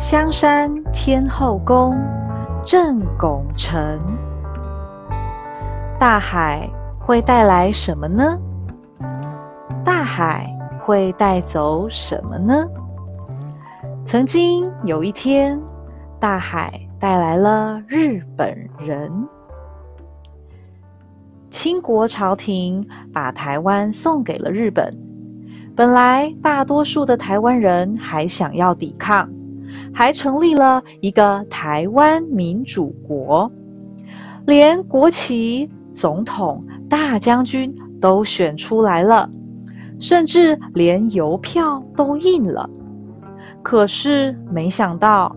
香山天后宫，镇拱城。大海会带来什么呢？大海会带走什么呢？曾经有一天，大海带来了日本人。清国朝廷把台湾送给了日本。本来大多数的台湾人还想要抵抗，还成立了一个台湾民主国，连国旗、总统、大将军都选出来了，甚至连邮票都印了。可是没想到，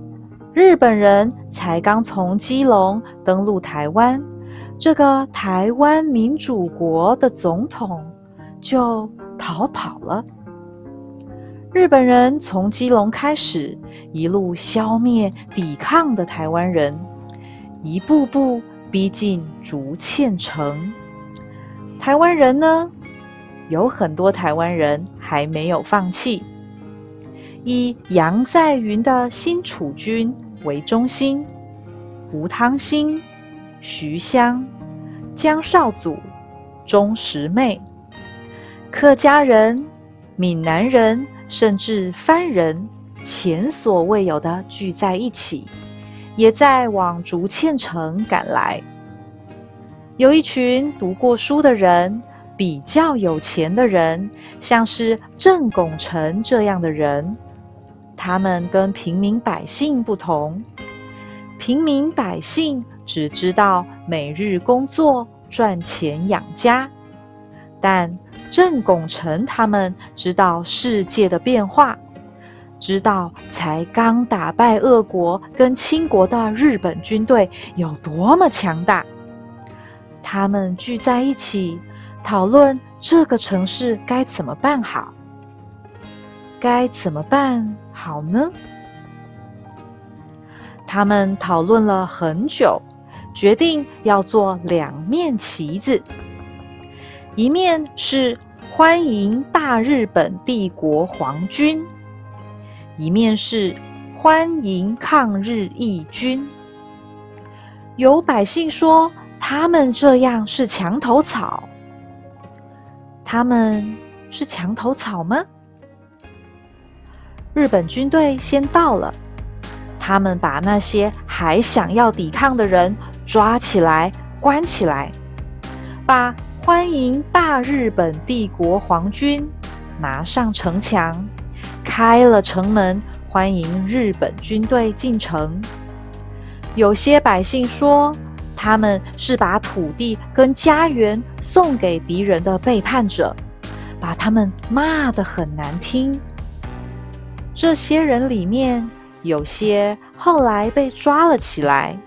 日本人才刚从基隆登陆台湾。这个台湾民主国的总统就逃跑了。日本人从基隆开始，一路消灭抵抗的台湾人，一步步逼近竹堑城。台湾人呢，有很多台湾人还没有放弃，以杨在云的新楚军为中心，吴汤兴。徐香、江少祖、钟石妹、客家人、闽南人，甚至番人，前所未有的聚在一起，也在往竹堑城赶来。有一群读过书的人，比较有钱的人，像是郑拱辰这样的人，他们跟平民百姓不同，平民百姓。只知道每日工作赚钱养家，但郑拱辰他们知道世界的变化，知道才刚打败俄国跟清国的日本军队有多么强大。他们聚在一起讨论这个城市该怎么办好，该怎么办好呢？他们讨论了很久。决定要做两面旗子，一面是欢迎大日本帝国皇军，一面是欢迎抗日义军。有百姓说，他们这样是墙头草。他们是墙头草吗？日本军队先到了，他们把那些还想要抵抗的人。抓起来，关起来，把欢迎大日本帝国皇军拿上城墙，开了城门，欢迎日本军队进城。有些百姓说，他们是把土地跟家园送给敌人的背叛者，把他们骂得很难听。这些人里面，有些后来被抓了起来。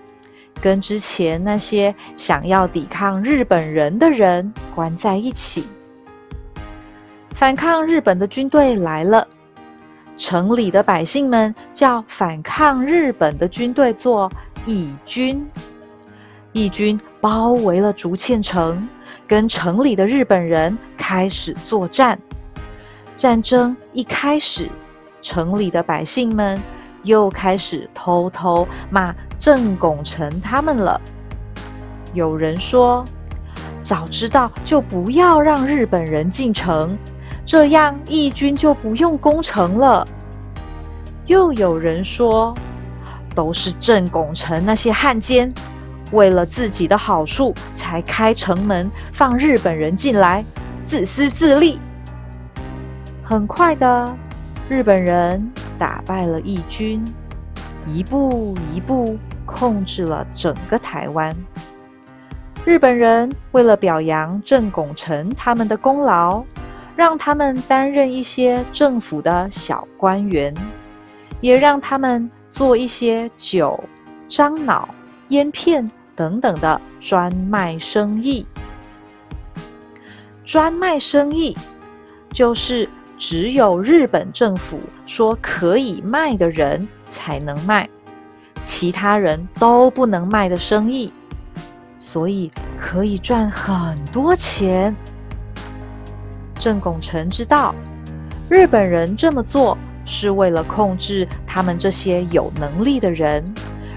跟之前那些想要抵抗日本人的人关在一起，反抗日本的军队来了，城里的百姓们叫反抗日本的军队做义军，义军包围了竹堑城，跟城里的日本人开始作战。战争一开始，城里的百姓们。又开始偷偷骂郑拱辰他们了。有人说：“早知道就不要让日本人进城，这样义军就不用攻城了。”又有人说：“都是郑拱辰那些汉奸，为了自己的好处才开城门放日本人进来，自私自利。”很快的，日本人。打败了义军，一步一步控制了整个台湾。日本人为了表扬郑拱辰他们的功劳，让他们担任一些政府的小官员，也让他们做一些酒、樟脑、烟片等等的专卖生意。专卖生意就是。只有日本政府说可以卖的人才能卖，其他人都不能卖的生意，所以可以赚很多钱。郑拱辰知道日本人这么做是为了控制他们这些有能力的人，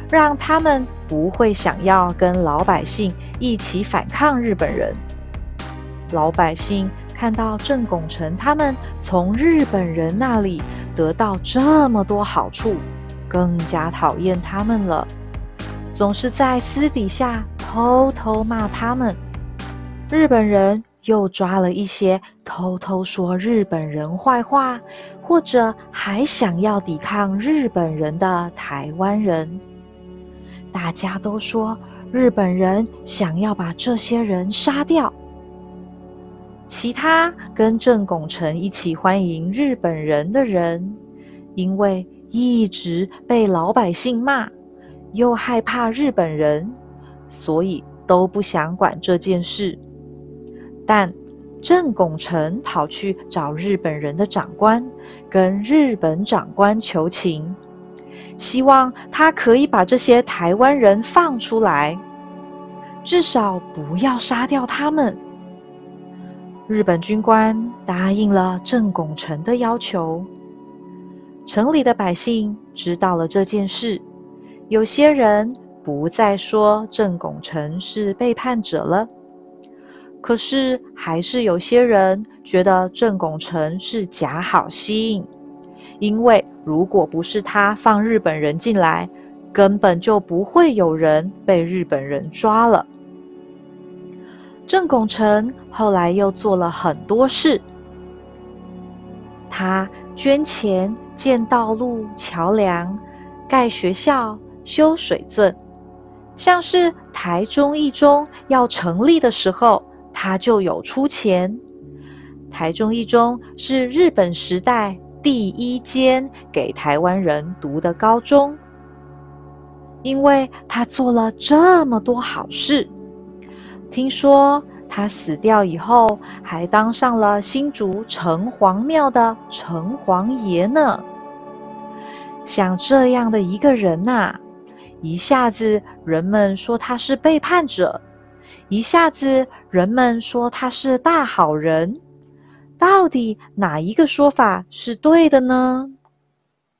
让他们不会想要跟老百姓一起反抗日本人。老百姓看到郑拱辰他们从日本人那里得到这么多好处，更加讨厌他们了，总是在私底下偷偷骂他们。日本人。又抓了一些偷偷说日本人坏话，或者还想要抵抗日本人的台湾人。大家都说日本人想要把这些人杀掉。其他跟郑拱辰一起欢迎日本人的人，因为一直被老百姓骂，又害怕日本人，所以都不想管这件事。但郑拱辰跑去找日本人的长官，跟日本长官求情，希望他可以把这些台湾人放出来，至少不要杀掉他们。日本军官答应了郑拱辰的要求。城里的百姓知道了这件事，有些人不再说郑拱辰是背叛者了。可是，还是有些人觉得郑拱辰是假好心，因为如果不是他放日本人进来，根本就不会有人被日本人抓了。郑拱辰后来又做了很多事，他捐钱建道路、桥梁，盖学校、修水圳，像是台中一中要成立的时候。他就有出钱。台中一中是日本时代第一间给台湾人读的高中，因为他做了这么多好事。听说他死掉以后，还当上了新竹城隍庙的城隍爷呢。像这样的一个人呐，一下子人们说他是背叛者。一下子，人们说他是大好人，到底哪一个说法是对的呢？